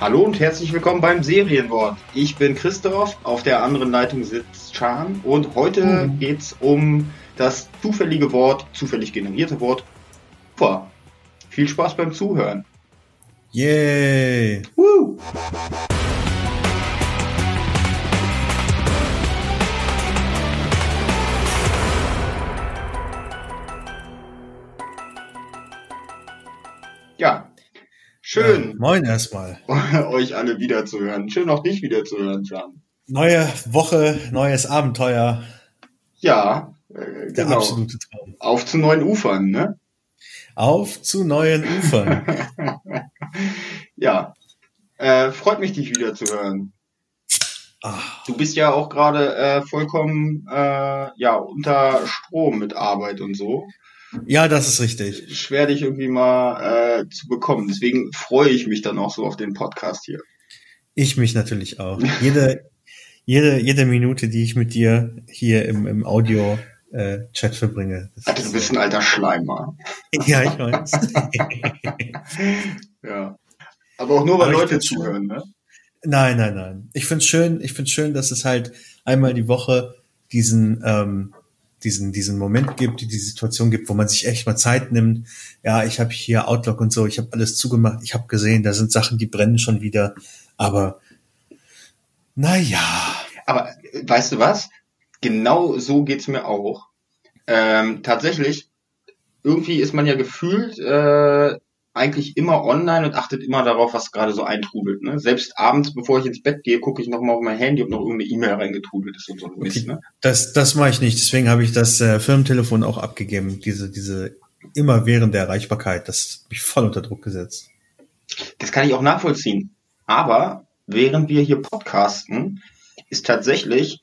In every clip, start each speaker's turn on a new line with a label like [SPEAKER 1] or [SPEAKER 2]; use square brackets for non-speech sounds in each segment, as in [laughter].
[SPEAKER 1] Hallo und herzlich willkommen beim Serienwort. Ich bin Christoph, auf der anderen Leitung sitzt Chan und heute mhm. geht's um das zufällige Wort, zufällig generierte Wort Ufer. Viel Spaß beim Zuhören.
[SPEAKER 2] Yay! Woo!
[SPEAKER 1] Schön. Ja,
[SPEAKER 2] moin erstmal. [laughs]
[SPEAKER 1] Euch alle wiederzuhören. Schön auch dich wiederzuhören, Jan.
[SPEAKER 2] Neue Woche, neues Abenteuer.
[SPEAKER 1] Ja, äh, der genau. absolute Traum. Auf zu neuen Ufern, ne?
[SPEAKER 2] Auf zu neuen Ufern. [laughs]
[SPEAKER 1] ja. Äh, freut mich, dich wiederzuhören. Ach. Du bist ja auch gerade äh, vollkommen äh, ja unter Strom mit Arbeit und so.
[SPEAKER 2] Ja, das ist richtig.
[SPEAKER 1] Schwer dich irgendwie mal äh, zu bekommen. Deswegen freue ich mich dann auch so auf den Podcast hier.
[SPEAKER 2] Ich mich natürlich auch. jede, jede, jede Minute, die ich mit dir hier im, im Audio äh, Chat verbringe.
[SPEAKER 1] Also, du bist ein alter Schleimer. [laughs]
[SPEAKER 2] ja, ich weiß. [laughs]
[SPEAKER 1] ja. Aber auch nur, weil Leute zuhören, ne?
[SPEAKER 2] Nein, nein, nein. Ich find's schön, ich find's schön, dass es halt einmal die Woche diesen ähm, diesen, diesen Moment gibt, die, die Situation gibt, wo man sich echt mal Zeit nimmt. Ja, ich habe hier Outlook und so, ich habe alles zugemacht, ich habe gesehen, da sind Sachen, die brennen schon wieder. Aber naja.
[SPEAKER 1] Aber weißt du was? Genau so geht's mir auch. Ähm, tatsächlich, irgendwie ist man ja gefühlt äh, eigentlich immer online und achtet immer darauf, was gerade so eintrudelt. Ne? Selbst abends, bevor ich ins Bett gehe, gucke ich noch mal auf mein Handy, ob noch irgendeine E-Mail reingetrudelt ist und so ein
[SPEAKER 2] Mist. Ne? Das, das mache ich nicht. Deswegen habe ich das äh, Firmentelefon auch abgegeben. Diese, diese immer während der Erreichbarkeit. Das hat mich voll unter Druck gesetzt.
[SPEAKER 1] Das kann ich auch nachvollziehen. Aber während wir hier podcasten, ist tatsächlich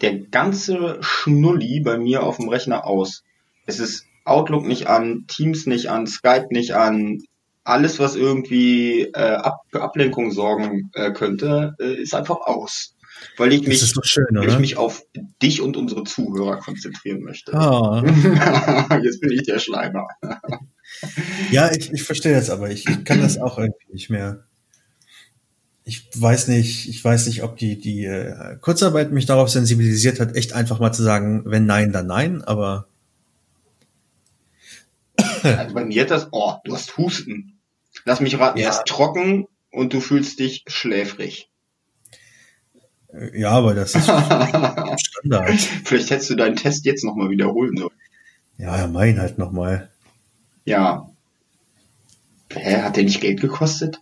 [SPEAKER 1] der ganze Schnulli bei mir auf dem Rechner aus. Es ist Outlook nicht an, Teams nicht an, Skype nicht an, alles, was irgendwie äh, Ab für Ablenkung sorgen äh, könnte, äh, ist einfach aus. Weil ich, mich, schön, weil ich mich auf dich und unsere Zuhörer konzentrieren möchte. Oh. [laughs] Jetzt bin ich der Schleimer. [laughs]
[SPEAKER 2] ja, ich, ich verstehe das aber. Ich, ich kann das auch irgendwie nicht mehr. Ich weiß nicht, ich weiß nicht, ob die, die äh, Kurzarbeit mich darauf sensibilisiert hat, echt einfach mal zu sagen, wenn nein, dann nein, aber [laughs]
[SPEAKER 1] also bei mir das, oh, du hast Husten. Lass mich raten, ja. er ist trocken und du fühlst dich schläfrig.
[SPEAKER 2] Ja, aber das ist [laughs] Standard.
[SPEAKER 1] Vielleicht hättest du deinen Test jetzt nochmal wiederholen sollen.
[SPEAKER 2] Ja, ja, mein halt nochmal.
[SPEAKER 1] Ja. Hä, hat der nicht Geld gekostet?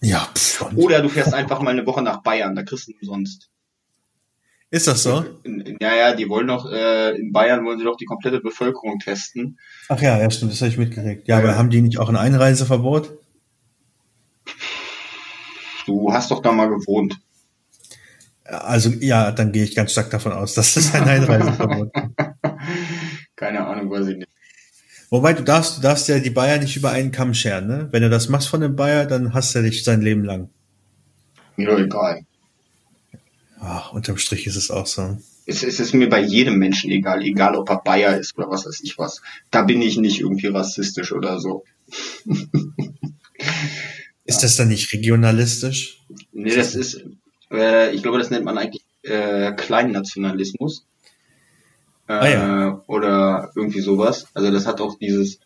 [SPEAKER 2] Ja.
[SPEAKER 1] Pff, Oder du fährst einfach mal eine Woche nach Bayern, da kriegst du umsonst.
[SPEAKER 2] Ist das so?
[SPEAKER 1] Ja, ja, die wollen doch, äh, in Bayern wollen sie doch die komplette Bevölkerung testen.
[SPEAKER 2] Ach ja, ja, stimmt, das habe ich mitgekriegt. Ja, ja, aber haben die nicht auch ein Einreiseverbot?
[SPEAKER 1] Du hast doch da mal gewohnt.
[SPEAKER 2] Also ja, dann gehe ich ganz stark davon aus, dass das ein Einreiseverbot [laughs]
[SPEAKER 1] Keine Ahnung, weiß ich nicht.
[SPEAKER 2] Wobei du darfst, du darfst ja die Bayer nicht über einen Kamm scheren, ne? Wenn du das machst von dem Bayer, dann hast du dich sein Leben lang.
[SPEAKER 1] Mir egal.
[SPEAKER 2] Ach, unterm Strich ist es auch so.
[SPEAKER 1] Es, es ist mir bei jedem Menschen egal, egal ob er Bayer ist oder was weiß ich was. Da bin ich nicht irgendwie rassistisch oder so. [laughs]
[SPEAKER 2] ist das dann nicht regionalistisch?
[SPEAKER 1] Nee, das ist, äh, ich glaube, das nennt man eigentlich äh, Kleinnationalismus. Äh, ah, ja. Oder irgendwie sowas. Also das hat auch dieses,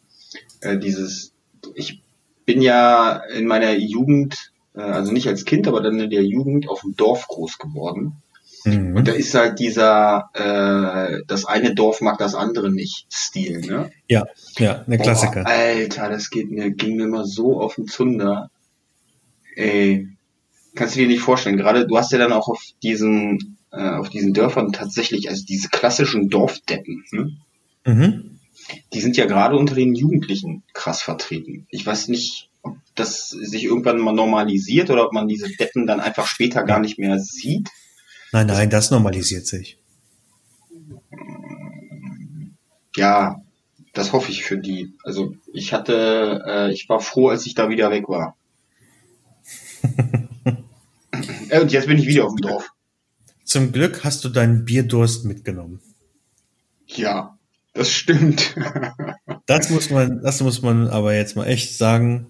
[SPEAKER 1] äh, dieses, ich bin ja in meiner Jugend also nicht als Kind, aber dann in der Jugend auf dem Dorf groß geworden. Mhm. Und da ist halt dieser, äh, das eine Dorf mag das andere nicht Stil, ne?
[SPEAKER 2] Ja, ja, eine Klassiker.
[SPEAKER 1] Boah, Alter, das geht mir, ging mir immer so auf den Zunder. Ey, kannst du dir nicht vorstellen. Gerade du hast ja dann auch auf diesen, äh, auf diesen Dörfern tatsächlich, also diese klassischen Dorfdeppen, ne? Mhm. Die sind ja gerade unter den Jugendlichen krass vertreten. Ich weiß nicht, ob das sich irgendwann mal normalisiert oder ob man diese Deppen dann einfach später gar nicht mehr sieht.
[SPEAKER 2] Nein, nein, das normalisiert sich.
[SPEAKER 1] Ja, das hoffe ich für die. Also ich hatte, äh, ich war froh, als ich da wieder weg war. [laughs] äh, und jetzt bin ich wieder auf dem Dorf.
[SPEAKER 2] Zum Glück hast du deinen Bierdurst mitgenommen.
[SPEAKER 1] Ja, das stimmt. [laughs]
[SPEAKER 2] das muss man, das muss man aber jetzt mal echt sagen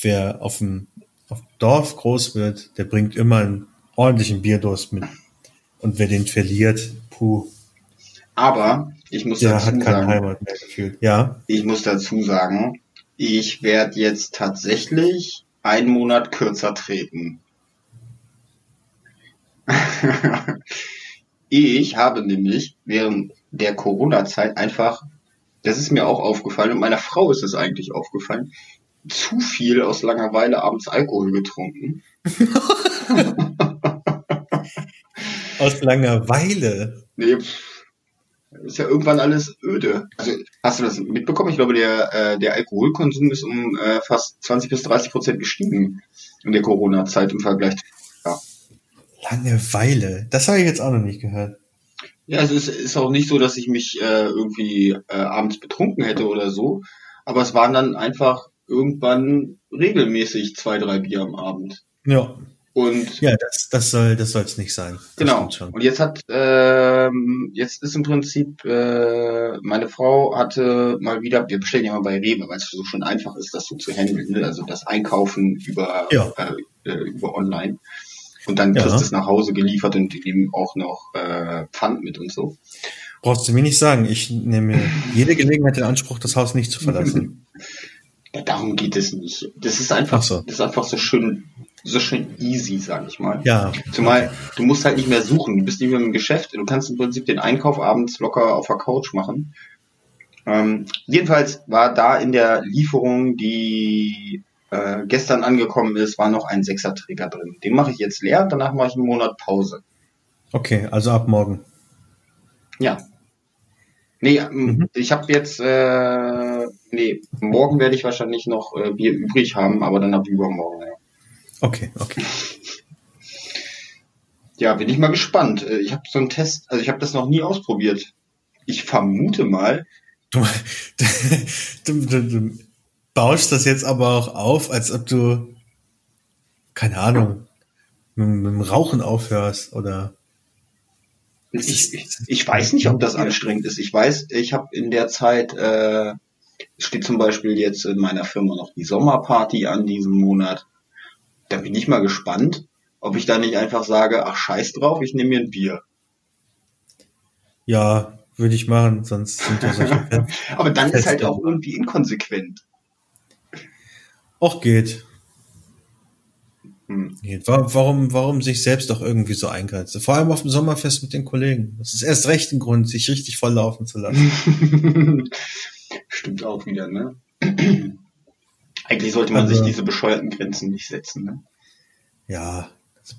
[SPEAKER 2] wer auf dem, auf Dorf groß wird, der bringt immer einen ordentlichen Bierdurst mit. Und wer den verliert, puh.
[SPEAKER 1] Aber ich muss
[SPEAKER 2] Der
[SPEAKER 1] dazu
[SPEAKER 2] hat keine
[SPEAKER 1] sagen,
[SPEAKER 2] Heimat mehr gefühlt. Ja.
[SPEAKER 1] ich muss dazu sagen, ich werde jetzt tatsächlich einen Monat kürzer treten. [laughs] ich habe nämlich während der Corona-Zeit einfach, das ist mir auch aufgefallen und meiner Frau ist es eigentlich aufgefallen, zu viel aus Langeweile abends Alkohol getrunken. [laughs]
[SPEAKER 2] Aus Langeweile.
[SPEAKER 1] Nee, ist ja irgendwann alles öde. Also hast du das mitbekommen? Ich glaube, der, äh, der Alkoholkonsum ist um äh, fast 20 bis 30 Prozent gestiegen in der Corona-Zeit im Vergleich. Ja,
[SPEAKER 2] Langeweile. Das habe ich jetzt auch noch nicht gehört.
[SPEAKER 1] ja es ist, ist auch nicht so, dass ich mich äh, irgendwie äh, abends betrunken hätte oder so, aber es waren dann einfach irgendwann regelmäßig zwei, drei Bier am Abend.
[SPEAKER 2] Ja.
[SPEAKER 1] Und
[SPEAKER 2] Ja, das, das soll das soll's nicht sein. Das
[SPEAKER 1] Genau. Und jetzt hat, ähm, jetzt ist im Prinzip, äh, meine Frau hatte mal wieder, wir bestellen ja mal bei Rewe, weil es so schon einfach ist, das so zu handeln, ne? also das Einkaufen über,
[SPEAKER 2] Ja.
[SPEAKER 1] äh, äh, über online. Und dann kriegst
[SPEAKER 2] Ja.
[SPEAKER 1] du es nach Hause geliefert und die geben auch noch äh, Pfand mit und so.
[SPEAKER 2] Brauchst du mir nicht sagen. Ich nehme jede Gelegenheit in Anspruch, das Haus nicht zu verlassen. [laughs]
[SPEAKER 1] Ja, darum geht es nicht. Das ist einfach,
[SPEAKER 2] Ach so.
[SPEAKER 1] das ist einfach so schön, so schön easy, sag ich mal.
[SPEAKER 2] Ja.
[SPEAKER 1] Zumal du musst halt nicht mehr suchen, du bist nicht mehr im Geschäft, du kannst im Prinzip den Einkauf abends locker auf der Couch machen. Ähm, jedenfalls war da in der Lieferung, die äh, gestern angekommen ist, war noch ein Sechserträger drin. Den mache ich jetzt leer, danach mache ich einen Monat Pause.
[SPEAKER 2] Okay, also ab morgen.
[SPEAKER 1] Ja. Nee, ähm, ich habe jetzt, äh, nee, morgen werde ich wahrscheinlich noch äh, Bier übrig haben, aber dann ab übermorgen. Ja.
[SPEAKER 2] Okay, okay. [laughs]
[SPEAKER 1] Ja, bin ich mal gespannt. Äh, Ich habe so einen Test, also ich habe das noch nie ausprobiert. Ich vermute mal,
[SPEAKER 2] Du, [laughs] du, du, du baust das jetzt aber auch auf, als ob du, keine Ahnung, mit, mit dem Rauchen aufhörst oder.
[SPEAKER 1] ich, ich, ich weiß nicht, ob das anstrengend ist. Ich weiß, ich habe in der Zeit, äh, es steht zum Beispiel jetzt in meiner Firma noch die Sommerparty an diesem Monat. Da bin ich mal gespannt, ob ich da nicht einfach sage, ach scheiß drauf, ich nehme mir ein Bier.
[SPEAKER 2] Ja, würde ich machen, sonst sind ja solche. [laughs]
[SPEAKER 1] Aber dann ist halt
[SPEAKER 2] Feste.
[SPEAKER 1] auch irgendwie inkonsequent.
[SPEAKER 2] Auch geht.
[SPEAKER 1] Hm.
[SPEAKER 2] geht. Warum, warum sich selbst doch irgendwie so eingrenzen? Vor allem auf dem Sommerfest mit den Kollegen. Das ist erst recht ein Grund, sich richtig voll laufen zu lassen. [laughs]
[SPEAKER 1] Stimmt auch wieder, ne? [clears throat] Eigentlich sollte man
[SPEAKER 2] Also-
[SPEAKER 1] sich diese bescheuerten Grenzen nicht setzen, ne?
[SPEAKER 2] Ja,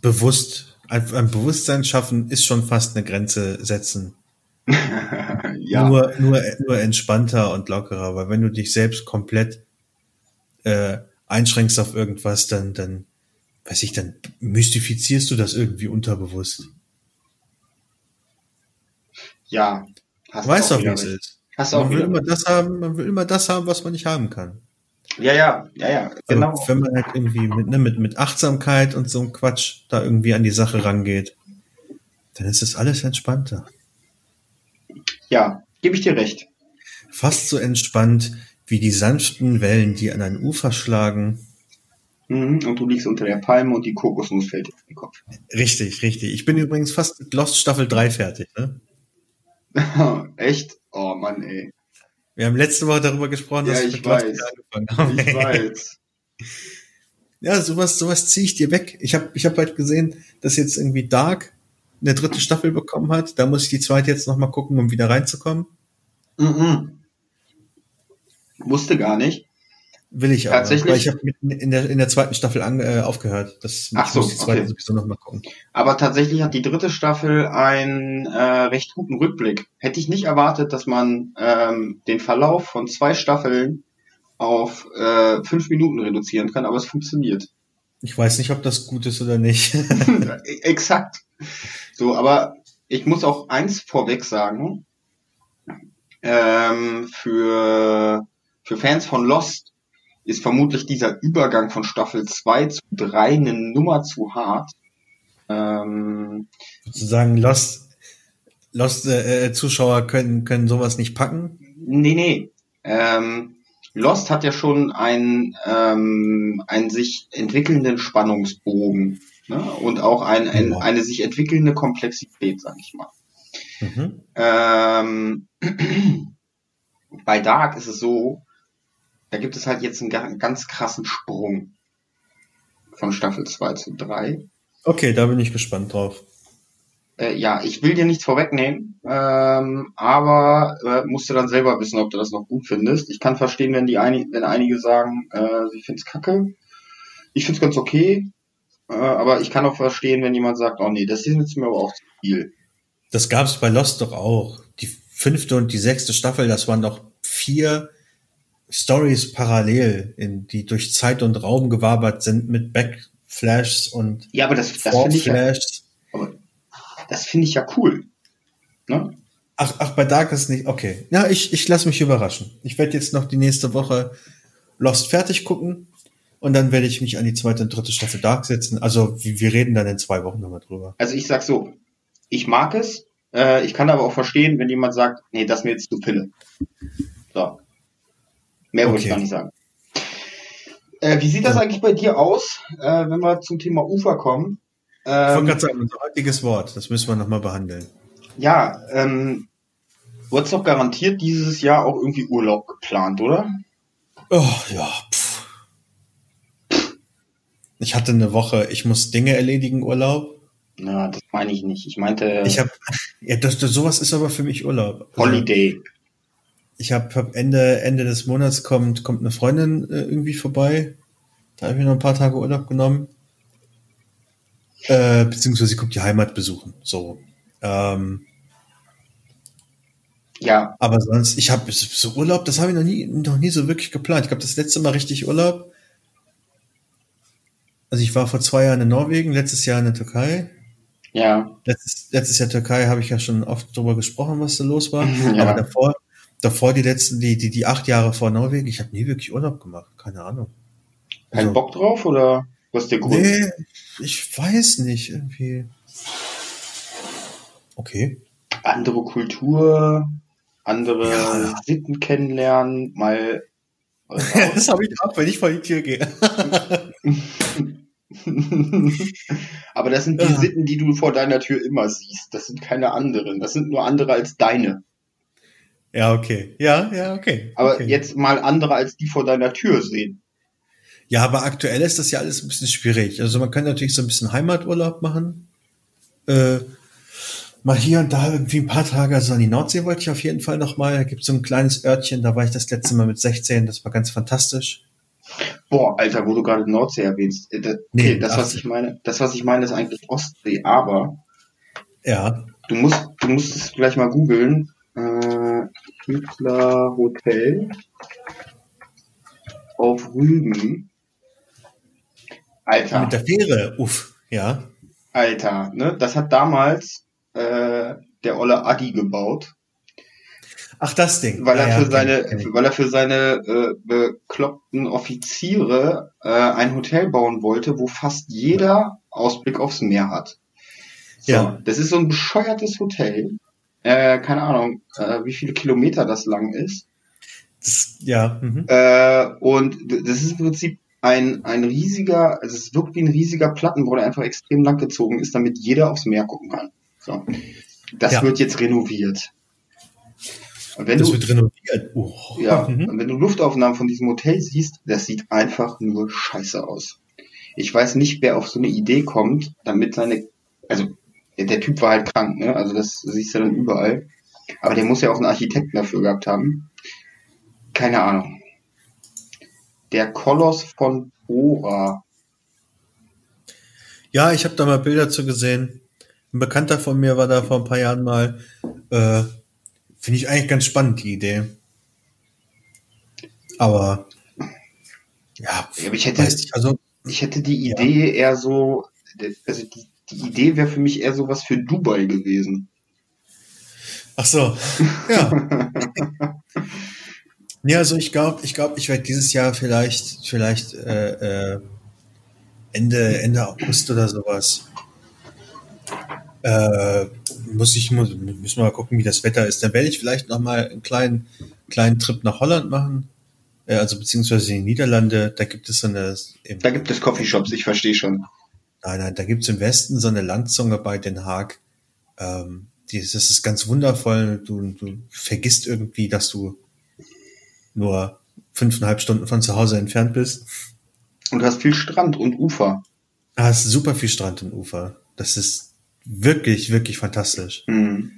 [SPEAKER 2] bewusst, ein, ein Bewusstsein schaffen ist schon fast eine Grenze setzen. [laughs]
[SPEAKER 1] ja.
[SPEAKER 2] Nur, nur, nur entspannter und lockerer, weil wenn du dich selbst komplett äh, einschränkst auf irgendwas, dann, dann, weiß ich, dann mystifizierst du das irgendwie unterbewusst.
[SPEAKER 1] Ja. Hast
[SPEAKER 2] Du weißt
[SPEAKER 1] auch
[SPEAKER 2] doch, wie es ist.
[SPEAKER 1] Hast du auch
[SPEAKER 2] Man will
[SPEAKER 1] wieder
[SPEAKER 2] immer das haben, man will immer das haben, was man nicht haben kann.
[SPEAKER 1] Ja, ja, ja, ja, genau.
[SPEAKER 2] Aber wenn man halt irgendwie mit, ne, mit, mit Achtsamkeit und so einem Quatsch da irgendwie an die Sache rangeht, dann ist das alles entspannter.
[SPEAKER 1] Ja, gebe ich dir recht.
[SPEAKER 2] Fast so entspannt wie die sanften Wellen, die an ein Ufer schlagen.
[SPEAKER 1] Mhm. Und du liegst unter der Palme und die Kokosnuss fällt dir auf den Kopf.
[SPEAKER 2] Richtig, richtig. Ich bin übrigens fast mit Lost Staffel 3 fertig. Ne? [laughs]
[SPEAKER 1] Echt? Oh Mann, ey.
[SPEAKER 2] Wir haben letzte Woche darüber gesprochen, dass
[SPEAKER 1] Ja,
[SPEAKER 2] wir
[SPEAKER 1] ich
[SPEAKER 2] mit
[SPEAKER 1] weiß.
[SPEAKER 2] angefangen haben.
[SPEAKER 1] Ich weiß.
[SPEAKER 2] Ja, sowas, sowas ziehe ich dir weg. Ich habe ich hab halt gesehen, dass jetzt irgendwie Dark eine dritte Staffel bekommen hat. Da muss ich die zweite jetzt nochmal gucken, um wieder reinzukommen.
[SPEAKER 1] Mhm. Wusste gar nicht.
[SPEAKER 2] Will ich aber.
[SPEAKER 1] Tatsächlich?
[SPEAKER 2] Weil ich habe in der, in der zweiten Staffel an, äh, aufgehört. Das
[SPEAKER 1] Ach so,
[SPEAKER 2] muss die zweite
[SPEAKER 1] okay.
[SPEAKER 2] sowieso nochmal gucken.
[SPEAKER 1] Aber tatsächlich hat die dritte Staffel einen äh, recht guten Rückblick. Hätte ich nicht erwartet, dass man ähm, den Verlauf von zwei Staffeln auf äh, fünf Minuten reduzieren kann, aber es funktioniert.
[SPEAKER 2] Ich weiß nicht, ob das gut ist oder nicht. [laughs]
[SPEAKER 1] Exakt. So, aber ich muss auch eins vorweg sagen. Ähm, für, für Fans von Lost ist vermutlich dieser Übergang von Staffel 2 zu 3 eine Nummer zu hart. Ähm,
[SPEAKER 2] Sozusagen Lost, Lost äh, äh, Zuschauer können, können sowas nicht packen.
[SPEAKER 1] nee, nee. Ähm, Lost hat ja schon einen, ähm, einen sich entwickelnden Spannungsbogen ne? und auch ein, ein, eine sich entwickelnde Komplexität, sag ich mal.
[SPEAKER 2] Mhm.
[SPEAKER 1] Ähm, [clears throat] bei Dark ist es so, da gibt es halt jetzt einen, ga- ganz krassen Sprung von Staffel 2 zu 3.
[SPEAKER 2] Okay, da bin ich gespannt drauf.
[SPEAKER 1] Äh, ja, ich will dir nichts vorwegnehmen, ähm, aber äh, musst du dann selber wissen, ob du das noch gut findest. Ich kann verstehen, wenn die einig, wenn einige sagen, äh, sie finden's kacke. Ich find's ganz okay, äh, aber ich kann auch verstehen, wenn jemand sagt, oh nee, das ist jetzt mir aber auch zu viel.
[SPEAKER 2] Das gab's bei Lost doch auch. Die fünfte und die sechste Staffel, das waren doch vier Stories parallel, in die durch Zeit und Raum gewabert sind mit Backflashs und
[SPEAKER 1] Ja, aber das, das finde ich ja, das finde ich ja cool. Ne?
[SPEAKER 2] Ach, ach, bei Dark ist nicht. Okay. Ja, ich, ich lasse mich überraschen. Ich werde jetzt noch die nächste Woche Lost fertig gucken und dann werde ich mich an die zweite und dritte Staffel Dark setzen. Also wir, wir reden dann in zwei Wochen nochmal drüber.
[SPEAKER 1] Also ich sag so, ich mag es, äh, ich kann aber auch verstehen, wenn jemand sagt, nee, das ist mir jetzt zu Pille. So. Mehr wollte ich
[SPEAKER 2] Okay.
[SPEAKER 1] gar nicht sagen. Äh, wie sieht das eigentlich bei dir aus, äh, wenn wir zum Thema Ufer kommen?
[SPEAKER 2] Ich wollte
[SPEAKER 1] Ähm,
[SPEAKER 2] gerade sagen, unser heutiges Wort, das müssen wir nochmal behandeln.
[SPEAKER 1] ja, ähm, du hast doch garantiert dieses Jahr auch irgendwie Urlaub geplant, oder?
[SPEAKER 2] Oh, ja. Pff. Ich hatte eine Woche, ich muss Dinge erledigen, Urlaub.
[SPEAKER 1] Na, das meine ich nicht. Ich meinte
[SPEAKER 2] Ich habe, ja, das, das, sowas ist aber für mich Urlaub. Also,
[SPEAKER 1] Holiday.
[SPEAKER 2] Ich habe hab Ende, Ende des Monats kommt, kommt eine Freundin äh, irgendwie vorbei. Da habe ich mir noch ein paar Tage Urlaub genommen. Äh, beziehungsweise sie kommt die Heimat besuchen. So. Ähm,
[SPEAKER 1] Ja,
[SPEAKER 2] aber sonst, ich habe so Urlaub, das habe ich noch nie, noch nie so wirklich geplant. Ich glaube, das letzte Mal richtig Urlaub. Also ich war vor zwei Jahren in Norwegen, letztes Jahr in der Türkei.
[SPEAKER 1] ja.
[SPEAKER 2] Letztes, letztes Jahr Türkei habe ich ja schon oft drüber gesprochen, was da los war. [laughs]
[SPEAKER 1] Ja.
[SPEAKER 2] Aber davor, davor die letzten, die, die, die acht Jahre vor Norwegen, ich habe nie wirklich Urlaub gemacht. Keine Ahnung.
[SPEAKER 1] Kein
[SPEAKER 2] Also,
[SPEAKER 1] Bock drauf oder was ist der Grund?
[SPEAKER 2] Nee, ich weiß nicht, irgendwie. Okay.
[SPEAKER 1] andere Kultur, andere
[SPEAKER 2] Ja.
[SPEAKER 1] Sitten kennenlernen, mal. [laughs]
[SPEAKER 2] Das habe ich auch, wenn ich vor die Tür gehe. [laughs]
[SPEAKER 1] Aber das sind die
[SPEAKER 2] Ja.
[SPEAKER 1] Sitten, die du vor deiner Tür immer siehst. Das sind keine anderen. Das sind nur andere als deine.
[SPEAKER 2] Ja, okay. Ja, ja, okay.
[SPEAKER 1] Aber
[SPEAKER 2] okay.
[SPEAKER 1] jetzt mal andere als die vor deiner Tür sehen.
[SPEAKER 2] Ja, aber aktuell ist das ja alles ein bisschen schwierig. Also man kann natürlich so ein bisschen Heimaturlaub machen. Äh, mal hier und da irgendwie ein paar Tage, also an die Nordsee wollte ich auf jeden Fall noch mal. Da gibt es so ein kleines Örtchen, da war ich das letzte Mal mit 16, das war ganz fantastisch.
[SPEAKER 1] Boah, Alter, wo du gerade Nordsee erwähnst. Äh, da- Okay,
[SPEAKER 2] Nee,
[SPEAKER 1] das, was
[SPEAKER 2] 80.
[SPEAKER 1] ich meine, das, was ich meine, ist eigentlich Ostsee, aber
[SPEAKER 2] Ja,
[SPEAKER 1] du musst, du musst es gleich mal googeln. Äh, Hitler Hotel auf Rügen. Alter.
[SPEAKER 2] mit der Fähre, uff, ja.
[SPEAKER 1] Alter, ne? Das hat damals äh, der Olle Adi gebaut,
[SPEAKER 2] Ach, das Ding.
[SPEAKER 1] weil er
[SPEAKER 2] ja,
[SPEAKER 1] für seine,
[SPEAKER 2] ich.
[SPEAKER 1] weil er für seine äh, bekloppten Offiziere äh, ein Hotel bauen wollte, wo fast jeder Ausblick aufs Meer hat. So,
[SPEAKER 2] Ja.
[SPEAKER 1] das ist so ein bescheuertes Hotel. Äh, keine Ahnung, äh, wie viele Kilometer das lang ist.
[SPEAKER 2] Das, ja, mhm.
[SPEAKER 1] Äh, und das ist im Prinzip ein, ein riesiger, also es wirkt wie ein riesiger Plattenbau, der einfach extrem lang gezogen ist, damit jeder aufs Meer gucken kann. So. Das
[SPEAKER 2] Ja.
[SPEAKER 1] wird jetzt renoviert. Und wenn
[SPEAKER 2] das
[SPEAKER 1] du,
[SPEAKER 2] wird renoviert. Oh.
[SPEAKER 1] ja,
[SPEAKER 2] Mhm.
[SPEAKER 1] und wenn du Luftaufnahmen von diesem Hotel siehst, das sieht einfach nur scheiße aus. Ich weiß nicht, wer auf so eine Idee kommt, damit seine, also der, der Typ war halt krank, ne? Also das siehst du dann überall. Aber der muss ja auch einen Architekten dafür gehabt haben. Keine Ahnung. Der Koloss von Bora.
[SPEAKER 2] Ja, ich habe da mal Bilder zu gesehen. Ein Bekannter von mir war da vor ein paar Jahren mal. Äh, Finde ich eigentlich ganz spannend, die Idee. Aber ja,
[SPEAKER 1] Ja, aber ich hätte,
[SPEAKER 2] also
[SPEAKER 1] ich hätte die Idee eher so, also die, die Idee wäre für mich eher sowas für Dubai gewesen.
[SPEAKER 2] ach so, ja. [laughs] ja, also ich glaube, ich glaube, ich werde dieses Jahr vielleicht, vielleicht äh, äh, Ende Ende August oder sowas. Äh, muss ich muss, müssen wir mal gucken, wie das Wetter ist. Dann werde ich vielleicht noch mal einen kleinen kleinen Trip nach Holland machen. äh, also beziehungsweise in den Niederlande, da gibt es so eine.
[SPEAKER 1] Da gibt es Coffeeshops, ich verstehe schon.
[SPEAKER 2] Nein, nein, da gibt es im Westen so eine Landzunge bei Den Haag. Ähm, die, das ist ganz wundervoll. Du, du vergisst irgendwie, dass du nur fünfeinhalb Stunden von zu Hause entfernt bist.
[SPEAKER 1] Und du hast viel Strand und Ufer.
[SPEAKER 2] Du hast super viel Strand und Ufer. Das ist wirklich, wirklich fantastisch. Mhm.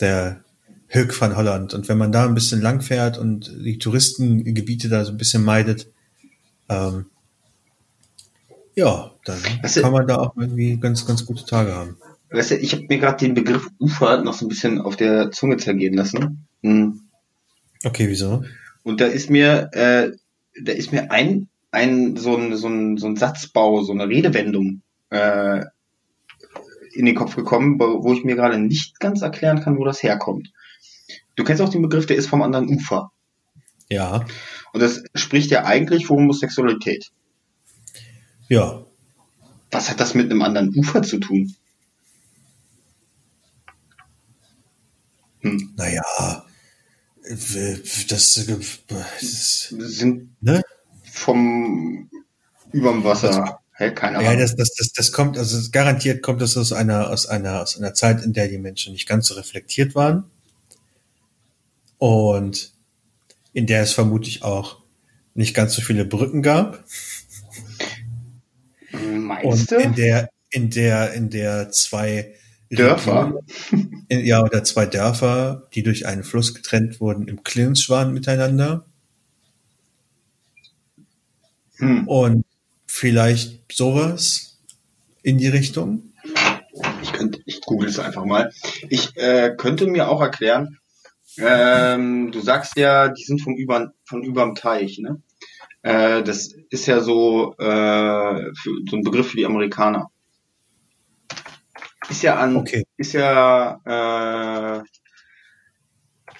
[SPEAKER 2] Der Höck von Holland. Und wenn man da ein bisschen lang fährt und die Touristengebiete da so ein bisschen meidet, ähm, ja, dann weißt kann man da auch irgendwie ganz, ganz gute Tage haben.
[SPEAKER 1] Weißt du, ich habe mir gerade den Begriff Ufer noch so ein bisschen auf der Zunge zergehen lassen. Hm.
[SPEAKER 2] Okay, wieso?
[SPEAKER 1] Und da ist mir, äh, da ist mir ein, ein so ein, so ein, so ein Satzbau, so eine Redewendung äh, in den Kopf gekommen, wo ich mir gerade nicht ganz erklären kann, wo das herkommt. Du kennst auch den Begriff, der ist vom anderen Ufer.
[SPEAKER 2] Ja.
[SPEAKER 1] Und das spricht ja eigentlich für Homosexualität.
[SPEAKER 2] Ja.
[SPEAKER 1] Was hat das mit einem anderen Ufer zu tun?
[SPEAKER 2] Hm. Naja, das,
[SPEAKER 1] das sind ne? vom überm Wasser.
[SPEAKER 2] Hä, keine Ahnung. Ja, das, das, das, das kommt, also garantiert kommt das aus einer, aus einer, aus einer Zeit, in der die Menschen nicht ganz so reflektiert waren. Und in der es vermutlich auch nicht ganz so viele Brücken gab.
[SPEAKER 1] Meinst
[SPEAKER 2] du? Und in der, in der, in der zwei
[SPEAKER 1] Dörfer.
[SPEAKER 2] In, ja, oder zwei Dörfer, die durch einen Fluss getrennt wurden, im Clinch waren miteinander. Hm. Und vielleicht sowas in die Richtung.
[SPEAKER 1] Ich könnte, ich google es einfach mal. Ich äh, könnte mir auch erklären, ähm, du sagst ja, die sind vom über, von überm Teich, ne? Äh, das ist ja so, äh, für, so ein Begriff für die Amerikaner. Ist ja an, okay. ist ja äh,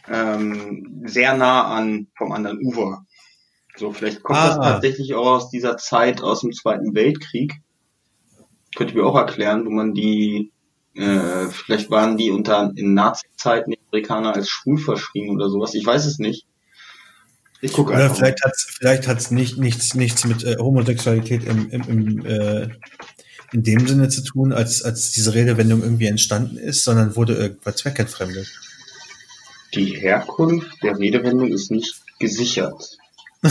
[SPEAKER 1] ähm, sehr nah an vom anderen Ufer. So, vielleicht kommt ah. das tatsächlich auch aus dieser Zeit aus dem Zweiten Weltkrieg. Könnte ich mir auch erklären, wo man die äh, vielleicht waren die unter in Nazi-Zeiten die Amerikaner als schwul verschrien oder sowas. Ich weiß es nicht.
[SPEAKER 2] Ich gucke einfach. Oder vielleicht hat es vielleicht hat's nicht, nichts, nichts mit äh, Homosexualität im, im, im äh, in dem Sinne zu tun, als, als diese Redewendung irgendwie entstanden ist, sondern wurde irgendwas zweckentfremdet.
[SPEAKER 1] Die Herkunft der Redewendung ist nicht gesichert. [laughs]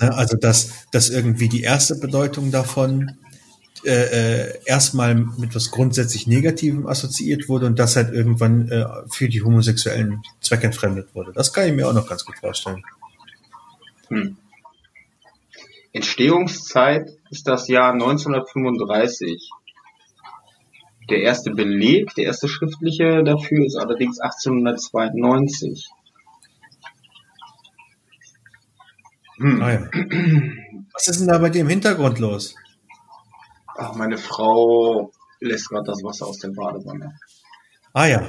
[SPEAKER 2] also dass, dass irgendwie die erste Bedeutung davon äh, äh, erstmal mit was grundsätzlich Negativem assoziiert wurde und das halt irgendwann äh, für die Homosexuellen zweckentfremdet wurde. Das kann ich mir auch noch ganz gut vorstellen. Hm.
[SPEAKER 1] Entstehungszeit ist das Jahr 1935. Der erste Beleg, der erste schriftliche dafür ist allerdings 1892.
[SPEAKER 2] Hm. Ah ja. Was ist denn da bei dir im Hintergrund los?
[SPEAKER 1] Ach, meine Frau lässt gerade das Wasser aus der Badewanne.
[SPEAKER 2] Ah ja.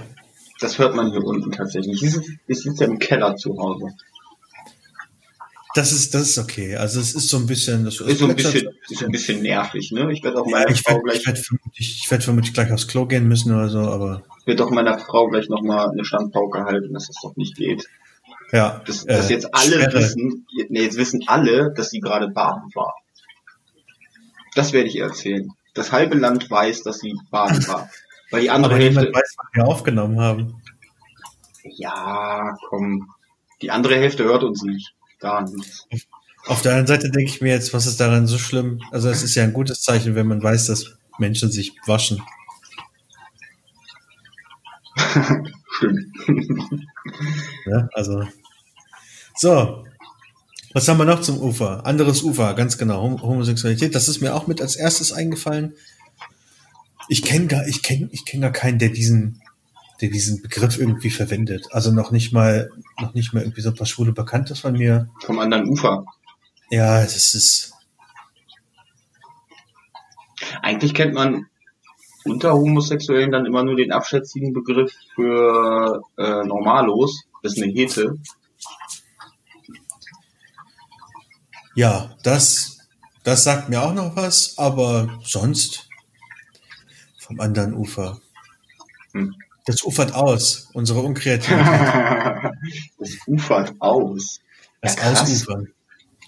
[SPEAKER 1] Das hört man hier unten tatsächlich. Ich sitze ja im Keller zu Hause.
[SPEAKER 2] Das ist, das ist okay. Also es ist so ein bisschen, das
[SPEAKER 1] ist so ein bisschen, ist ein bisschen nervig, ne? Ich werde auch meiner
[SPEAKER 2] ja, Frau werd, gleich. Ich werde vermutlich, ich werd vermutlich gleich aufs Klo gehen müssen oder so, aber.
[SPEAKER 1] Ich werde auch meiner Frau gleich nochmal eine Standpauke halten, dass das doch nicht geht.
[SPEAKER 2] Ja.
[SPEAKER 1] Dass, dass äh, jetzt alle Sperre. wissen, nee, jetzt wissen alle, dass sie gerade baden war. Das werde ich ihr erzählen. Das halbe Land weiß, dass sie baden war. Weil die andere
[SPEAKER 2] Aber Hälfte. weiß, was wir aufgenommen haben.
[SPEAKER 1] Ja, komm. Die andere Hälfte hört uns nicht. Gar nichts.
[SPEAKER 2] Auf der anderen Seite denke ich mir jetzt, was ist daran so schlimm? Also es ist ja ein gutes Zeichen, wenn man weiß, dass Menschen sich waschen. [laughs]
[SPEAKER 1] Stimmt.
[SPEAKER 2] ja, also. So, was haben wir noch zum Ufer? Anderes Ufer, ganz genau. Homosexualität, das ist mir auch mit als erstes eingefallen. Ich kenne gar, ich kenne, ich kenne gar keinen, der diesen, der diesen Begriff irgendwie verwendet. Also noch nicht mal, noch nicht mal irgendwie so ein paar schwule Bekanntes von mir.
[SPEAKER 1] Vom anderen Ufer.
[SPEAKER 2] Ja, das ist.
[SPEAKER 1] Eigentlich kennt man unter Homosexuellen dann immer nur den abschätzigen Begriff für äh, Normalos. Das ist eine Hete.
[SPEAKER 2] Ja, das, das sagt mir auch noch was, aber sonst vom anderen Ufer. Hm. Das ufert aus, unsere Unkreativität. [laughs]
[SPEAKER 1] das ufert aus.
[SPEAKER 2] Das
[SPEAKER 1] Ja.
[SPEAKER 2] Ausufern.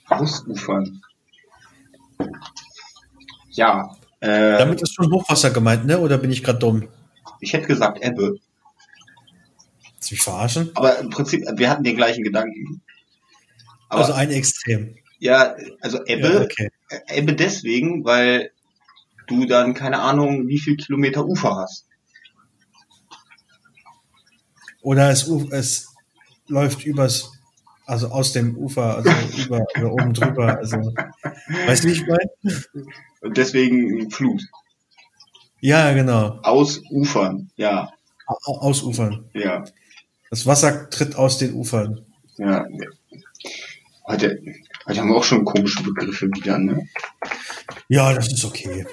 [SPEAKER 1] Ausufern. Ja, äh,
[SPEAKER 2] Damit ist schon Hochwasser gemeint, ne? Oder bin ich gerade dumm?
[SPEAKER 1] ich hätte gesagt Ebbe.
[SPEAKER 2] Mich verarschen?
[SPEAKER 1] Aber im Prinzip, wir hatten den gleichen Gedanken. Aber
[SPEAKER 2] also ein Extrem.
[SPEAKER 1] Ja, also Ebbe,
[SPEAKER 2] Ja, okay.
[SPEAKER 1] Ebbe deswegen, weil du dann keine Ahnung, wie viel Kilometer Ufer hast.
[SPEAKER 2] Oder es, es läuft übers, also aus dem Ufer, also über, [laughs] über oben drüber. Also, weißt du, wie ich meine?
[SPEAKER 1] Und deswegen Flut.
[SPEAKER 2] Ja, genau.
[SPEAKER 1] Ausufern. Ja,
[SPEAKER 2] Au- Ausufern.
[SPEAKER 1] ja,
[SPEAKER 2] Das Wasser tritt aus den Ufern.
[SPEAKER 1] ja. Heute, heute haben wir auch schon komische Begriffe wieder, ne?
[SPEAKER 2] Ja, das ist okay.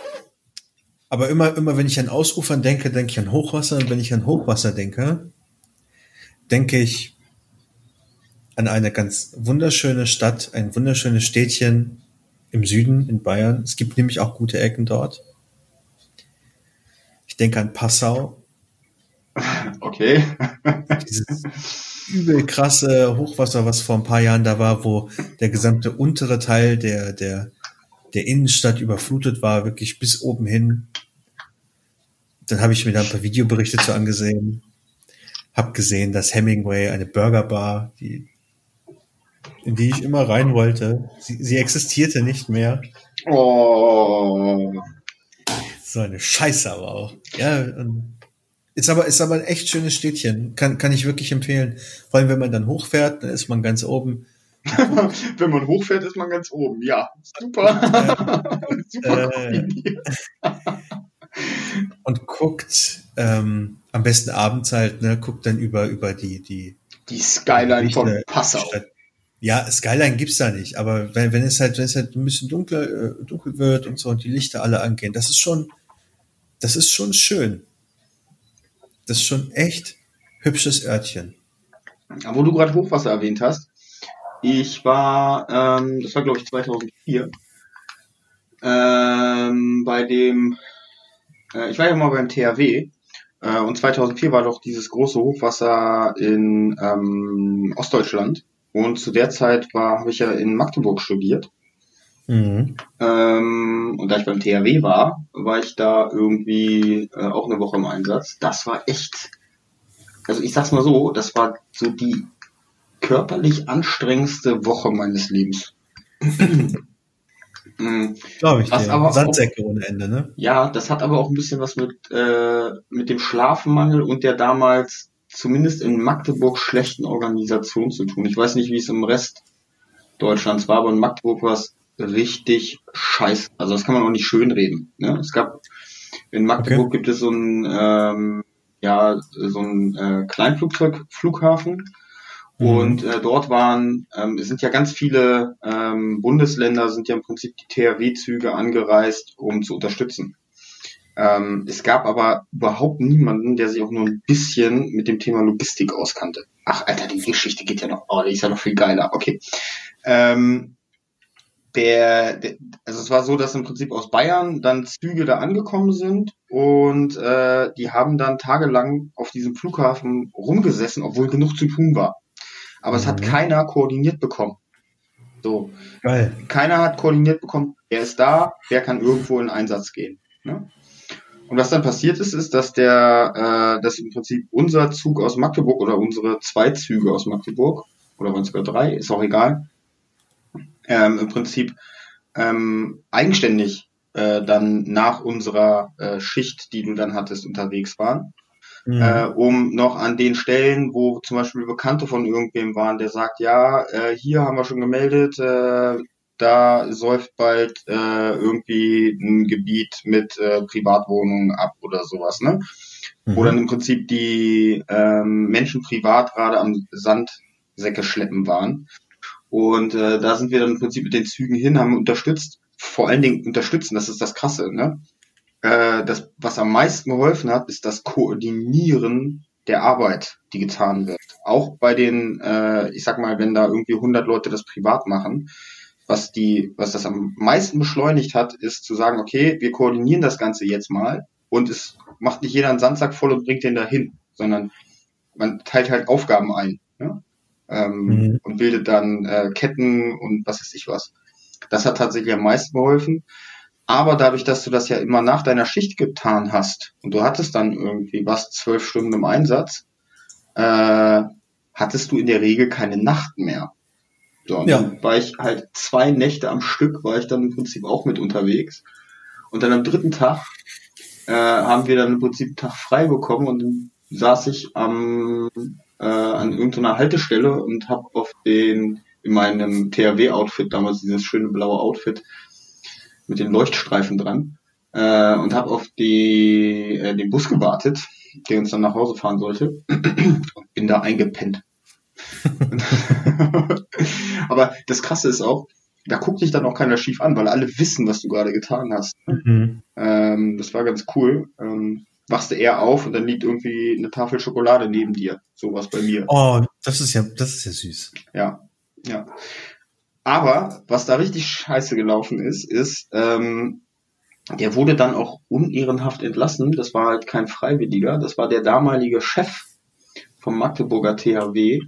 [SPEAKER 2] Aber immer, immer wenn ich an Ausufern denke, denke ich an Hochwasser. Und wenn ich an Hochwasser denke, denke ich an eine ganz wunderschöne Stadt, ein wunderschönes Städtchen im Süden in Bayern. Es gibt nämlich auch gute Ecken dort. Ich denke an Passau, [laughs]
[SPEAKER 1] Okay.
[SPEAKER 2] dieses übel krasse Hochwasser, was vor ein paar Jahren da war, wo der gesamte untere Teil der, der, der Innenstadt überflutet war, wirklich bis oben hin. Dann habe ich mir da ein paar Videoberichte zu angesehen. Hab gesehen, dass Hemingway eine Burgerbar, die, in die ich immer rein wollte, sie, sie existierte nicht mehr.
[SPEAKER 1] Oh.
[SPEAKER 2] So eine Scheiße aber auch. Ja, und ist aber, ist aber ein echt schönes Städtchen. Kann, kann ich wirklich empfehlen. Vor allem, wenn man dann hochfährt, dann ist man ganz oben. [laughs]
[SPEAKER 1] Wenn man hochfährt, ist man ganz oben. Ja, super. [laughs] super
[SPEAKER 2] Äh, und guckt ähm, am besten abends halt, ne, guckt dann über, über die, die
[SPEAKER 1] Die Skyline von
[SPEAKER 2] Lichter-
[SPEAKER 1] Passau.
[SPEAKER 2] Stadt. Ja, Skyline gibt's da nicht, aber wenn, wenn es halt, wenn es halt ein bisschen dunkler, äh, dunkel wird und so und die Lichter alle angehen, das ist schon, das ist schon schön. Das ist schon echt hübsches Örtchen.
[SPEAKER 1] Wo du gerade Hochwasser erwähnt hast, ich war, ähm, das war glaube ich 2004, ähm, bei dem, äh, ich war ja mal beim THW äh, und 2004 war doch dieses große Hochwasser in ähm, Ostdeutschland und zu der Zeit war, habe ich ja in Magdeburg studiert
[SPEAKER 2] Mhm.
[SPEAKER 1] ähm, und da ich beim THW war, war ich da irgendwie äh, auch eine Woche im Einsatz. Das war echt, also ich sag's mal so, das war so die körperlich anstrengendste Woche meines Lebens. [clears throat] Mm,
[SPEAKER 2] Glaube ich
[SPEAKER 1] Was
[SPEAKER 2] dir.
[SPEAKER 1] aber auch-
[SPEAKER 2] Sandsäcke ohne Ende, ne?
[SPEAKER 1] ja, das hat aber auch ein bisschen was mit, äh, mit dem Schlafmangel und der damals zumindest in Magdeburg schlechten Organisation zu tun. Ich weiß nicht, wie es im Rest Deutschlands war, aber in Magdeburg war es richtig scheiße. Also das kann man auch nicht schönreden. Ne? Es gab in Magdeburg gibt es so einen ähm, ja so einen äh, Kleinflugzeugflughafen
[SPEAKER 2] Mhm.
[SPEAKER 1] und äh, dort waren ähm, es sind ja ganz viele ähm, Bundesländer sind ja im Prinzip die THW-Züge angereist, um zu unterstützen. Ähm, es gab aber überhaupt niemanden, der sich auch nur ein bisschen mit dem Thema Logistik auskannte. Ach, Alter, die Geschichte geht ja noch. Oh, die ist ja noch viel geiler. Okay. Ähm, der, der, also es war so, dass im Prinzip aus Bayern dann Züge da angekommen sind und äh, die haben dann tagelang auf diesem Flughafen rumgesessen, obwohl genug zu tun war. Aber es hat
[SPEAKER 2] Mhm.
[SPEAKER 1] keiner koordiniert bekommen. So,
[SPEAKER 2] Geil.
[SPEAKER 1] keiner hat koordiniert bekommen, wer ist da, wer kann irgendwo in Einsatz gehen. Ne? Und was dann passiert ist, ist, dass der, äh, dass im Prinzip unser Zug aus Magdeburg oder unsere zwei Züge aus Magdeburg, oder waren es sogar drei, ist auch egal, ähm, im Prinzip ähm, eigenständig äh, dann nach unserer äh, Schicht, die du dann hattest, unterwegs waren
[SPEAKER 2] Mhm.
[SPEAKER 1] äh, um noch an den Stellen, wo zum Beispiel Bekannte von irgendwem waren, der sagt, ja, äh, hier haben wir schon gemeldet, äh, da säuft bald äh, irgendwie ein Gebiet mit äh, Privatwohnungen ab oder sowas, ne? Wo
[SPEAKER 2] Mhm.
[SPEAKER 1] dann im Prinzip die ähm, Menschen privat gerade am Sandsäcke schleppen waren. Und äh, da sind wir dann im Prinzip mit den Zügen hin, haben unterstützt, vor allen Dingen unterstützen, das ist das Krasse, ne? Äh, das, was am meisten geholfen hat, ist das Koordinieren der Arbeit, die getan wird. Auch bei den, äh, ich sag mal, wenn da irgendwie 100 Leute das privat machen, was die, was das am meisten beschleunigt hat, ist zu sagen, okay, wir koordinieren das Ganze jetzt mal und es macht nicht jeder einen Sandsack voll und bringt den dahin, sondern man teilt halt Aufgaben ein. Ne? Ähm, mhm. und bildet dann äh, Ketten und was weiß ich was. Das hat tatsächlich am meisten geholfen. Aber dadurch, dass du das ja immer nach deiner Schicht getan hast und du hattest dann irgendwie was zwölf Stunden im Einsatz, äh, hattest du in der Regel keine Nacht mehr. So, und ja. dann war ich halt zwei Nächte am Stück, war ich dann im Prinzip auch mit unterwegs. Und dann am dritten Tag äh, haben wir dann im Prinzip einen Tag frei bekommen und dann saß ich am, äh, an irgendeiner Haltestelle und habe auf den, in meinem THW-Outfit, damals dieses schöne blaue Outfit, mit den Leuchtstreifen dran äh, und habe auf die, äh, den Bus gewartet, der uns dann nach Hause fahren sollte und bin da eingepennt. [laughs] Aber das Krasse ist auch, da guckt dich dann auch keiner schief an, weil alle wissen, was du gerade getan hast. Mhm. Ähm, das war ganz cool. Ähm, wachst du eher auf und dann liegt irgendwie eine Tafel Schokolade neben dir. Sowas bei mir.
[SPEAKER 2] Oh, das ist ja, das ist ja süß.
[SPEAKER 1] Ja, ja. Aber was da richtig scheiße gelaufen ist, ist, ähm, der wurde dann auch unehrenhaft entlassen. Das war halt kein Freiwilliger. Das war der damalige Chef vom Magdeburger THW.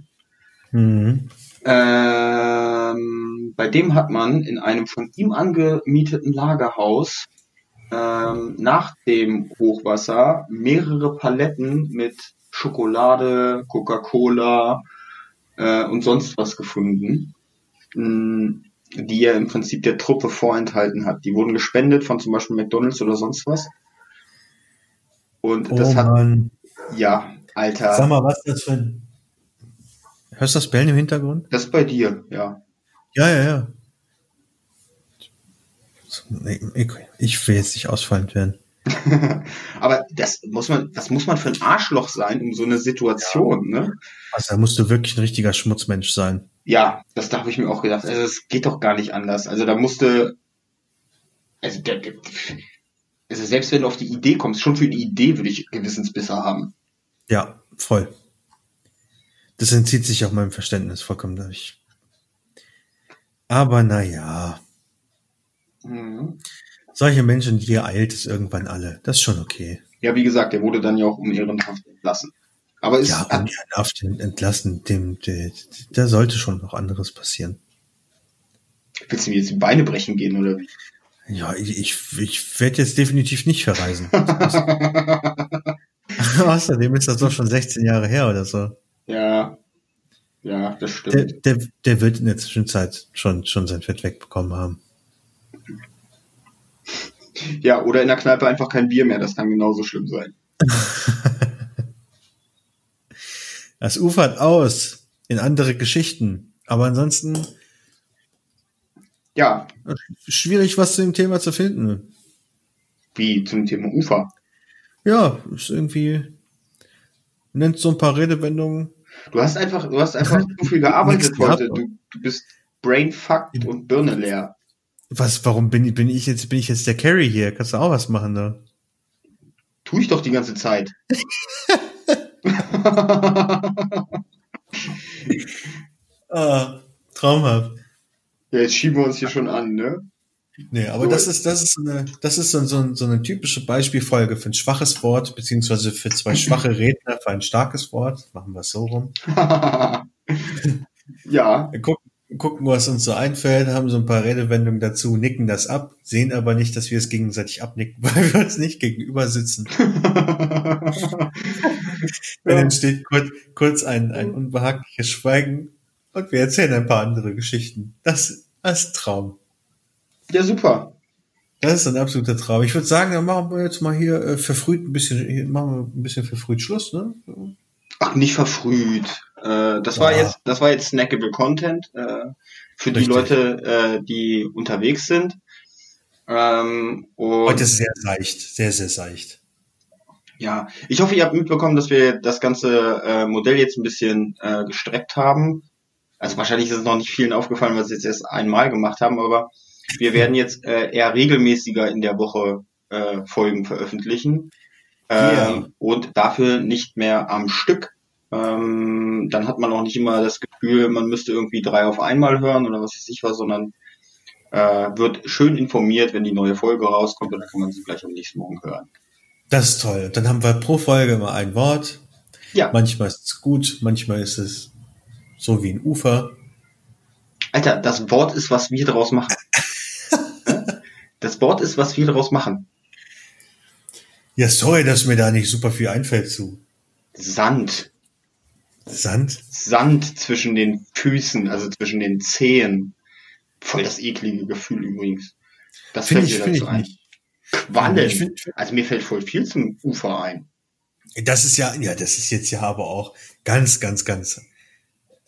[SPEAKER 1] Mhm. Ähm, bei dem hat man in einem von ihm angemieteten Lagerhaus ähm, nach dem Hochwasser mehrere Paletten mit Schokolade, Coca-Cola äh, und sonst was gefunden die er im Prinzip der Truppe vorenthalten hat. Die wurden gespendet von zum Beispiel McDonalds oder sonst was. Und oh das Mann. hat, ja, Alter.
[SPEAKER 2] Sag mal, was ist das für ein, hörst du das Bellen im Hintergrund?
[SPEAKER 1] Das ist bei dir, ja.
[SPEAKER 2] Ja, ja, ja. Ich will jetzt nicht ausfallend werden. [laughs]
[SPEAKER 1] Aber das muss man, das muss man für ein Arschloch sein, um so eine Situation, ja. ne?
[SPEAKER 2] Also da musst du wirklich ein richtiger Schmutzmensch sein.
[SPEAKER 1] Ja, das da habe ich mir auch gedacht. Also es geht doch gar nicht anders. Also da musste, also, der, der, also selbst wenn du auf die Idee kommst, schon für die Idee würde ich Gewissensbisse haben.
[SPEAKER 2] Ja, voll. Das entzieht sich auch meinem Verständnis vollkommen durch. Aber naja. Mhm. Solche Menschen, die eilt es irgendwann alle. Das ist schon okay.
[SPEAKER 1] Ja, wie gesagt, der wurde dann ja auch um ehrenhaft entlassen.
[SPEAKER 2] Aber ist ja, ehrenhaft entlassen, dem, da sollte schon noch anderes passieren.
[SPEAKER 1] Willst du mir jetzt die Beine brechen gehen oder wie?
[SPEAKER 2] Ja, ich, ich, ich werde jetzt definitiv nicht verreisen. [laughs] Außerdem ist das doch schon 16 Jahre her oder so.
[SPEAKER 1] Ja, ja, das stimmt.
[SPEAKER 2] Der, der, der wird in der Zwischenzeit schon, schon sein Fett wegbekommen haben.
[SPEAKER 1] Ja, oder in der Kneipe einfach kein Bier mehr, das kann genauso schlimm sein. [laughs]
[SPEAKER 2] das ufert aus in andere Geschichten. Aber ansonsten.
[SPEAKER 1] Ja.
[SPEAKER 2] Schwierig, was zu dem Thema zu finden.
[SPEAKER 1] Wie zum Thema Ufer?
[SPEAKER 2] Ja, ist irgendwie. Nennt so ein paar Redewendungen.
[SPEAKER 1] Du hast einfach, du hast einfach zu viel gearbeitet heute. Du, du bist brainfucked und Birne leer.
[SPEAKER 2] Was, warum bin ich, bin ich jetzt, bin ich jetzt der Carry hier? Kannst du auch was machen da?
[SPEAKER 1] Tu ich doch die ganze Zeit. [laughs]
[SPEAKER 2] ah, traumhaft.
[SPEAKER 1] Ja, jetzt schieben wir uns hier schon an, ne?
[SPEAKER 2] Nee, aber so. das ist, das ist so eine, das ist so, so, so eine typische Beispielfolge für ein schwaches Wort, beziehungsweise für zwei schwache [laughs] Redner für ein starkes Wort. Machen wir es so rum. [laughs]
[SPEAKER 1] ja.
[SPEAKER 2] Wir gucken, was uns so einfällt, haben so ein paar Redewendungen dazu, nicken das ab, sehen aber nicht, dass wir es gegenseitig abnicken, [laughs] weil wir uns nicht gegenüber sitzen. [laughs] Dann entsteht kurz, kurz ein, ein unbehagliches Schweigen und wir erzählen ein paar andere Geschichten. Das, das ist Traum.
[SPEAKER 1] Ja, super.
[SPEAKER 2] Das ist ein absoluter Traum. Ich würde sagen, dann machen wir jetzt mal hier äh, verfrüht ein bisschen, hier machen wir ein bisschen verfrüht Schluss, ne?
[SPEAKER 1] Ach, nicht verfrüht. Äh, das ja. war jetzt, das war jetzt snackable Content äh, für Richtig. die Leute, äh, die unterwegs sind.
[SPEAKER 2] Ähm, Heute ist sehr seicht, sehr, sehr seicht.
[SPEAKER 1] Ja, ich hoffe, ihr habt mitbekommen, dass wir das ganze äh, Modell jetzt ein bisschen äh, gestreckt haben. Also wahrscheinlich ist es noch nicht vielen aufgefallen, weil sie es jetzt erst einmal gemacht haben, aber wir werden jetzt äh, eher regelmäßiger in der Woche äh, Folgen veröffentlichen. Äh, yeah. Und dafür nicht mehr am Stück, ähm, dann hat man auch nicht immer das Gefühl, man müsste irgendwie drei auf einmal hören oder was weiß ich was, sondern äh, wird schön informiert, wenn die neue Folge rauskommt und dann kann man sie gleich am nächsten Morgen hören.
[SPEAKER 2] Das ist toll. Dann haben wir pro Folge immer ein Wort.
[SPEAKER 1] Ja.
[SPEAKER 2] Manchmal ist es gut, manchmal ist es so wie ein Ufer.
[SPEAKER 1] Alter, das Wort ist, was wir daraus machen. [laughs] das Wort ist, was wir daraus machen.
[SPEAKER 2] Ja, sorry, dass mir da nicht super viel einfällt zu.
[SPEAKER 1] Sand.
[SPEAKER 2] Sand?
[SPEAKER 1] Sand zwischen den Füßen, also zwischen den Zehen. Voll das eklige Gefühl übrigens. Das
[SPEAKER 2] Find
[SPEAKER 1] fällt
[SPEAKER 2] ich-
[SPEAKER 1] mir dazu ein.
[SPEAKER 2] nicht.
[SPEAKER 1] Quallen.
[SPEAKER 2] Find-
[SPEAKER 1] also mir fällt voll viel zum Ufer ein.
[SPEAKER 2] Das ist ja, ja, das ist jetzt ja aber auch ganz, ganz, ganz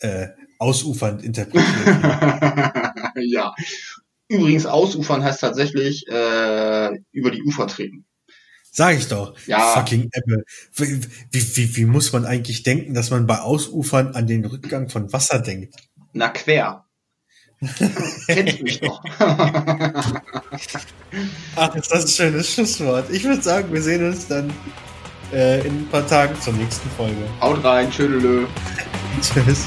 [SPEAKER 2] äh, ausufernd interpretiert. [laughs]
[SPEAKER 1] ja. Übrigens, ausufern heißt tatsächlich äh, über die Ufer treten.
[SPEAKER 2] Sag ich doch.
[SPEAKER 1] Ja.
[SPEAKER 2] Fucking Ebbe. Wie, wie, wie, wie muss man eigentlich denken, dass man bei Ausufern an den Rückgang von Wasser denkt?
[SPEAKER 1] Na, quer. [laughs] Kennst mich doch. [laughs]
[SPEAKER 2] Ach, ist das ein schönes Schlusswort. Ich würde sagen, wir sehen uns dann äh, in ein paar Tagen zur nächsten Folge.
[SPEAKER 1] Haut rein, tschüdelö. [laughs]
[SPEAKER 2] Tschüss.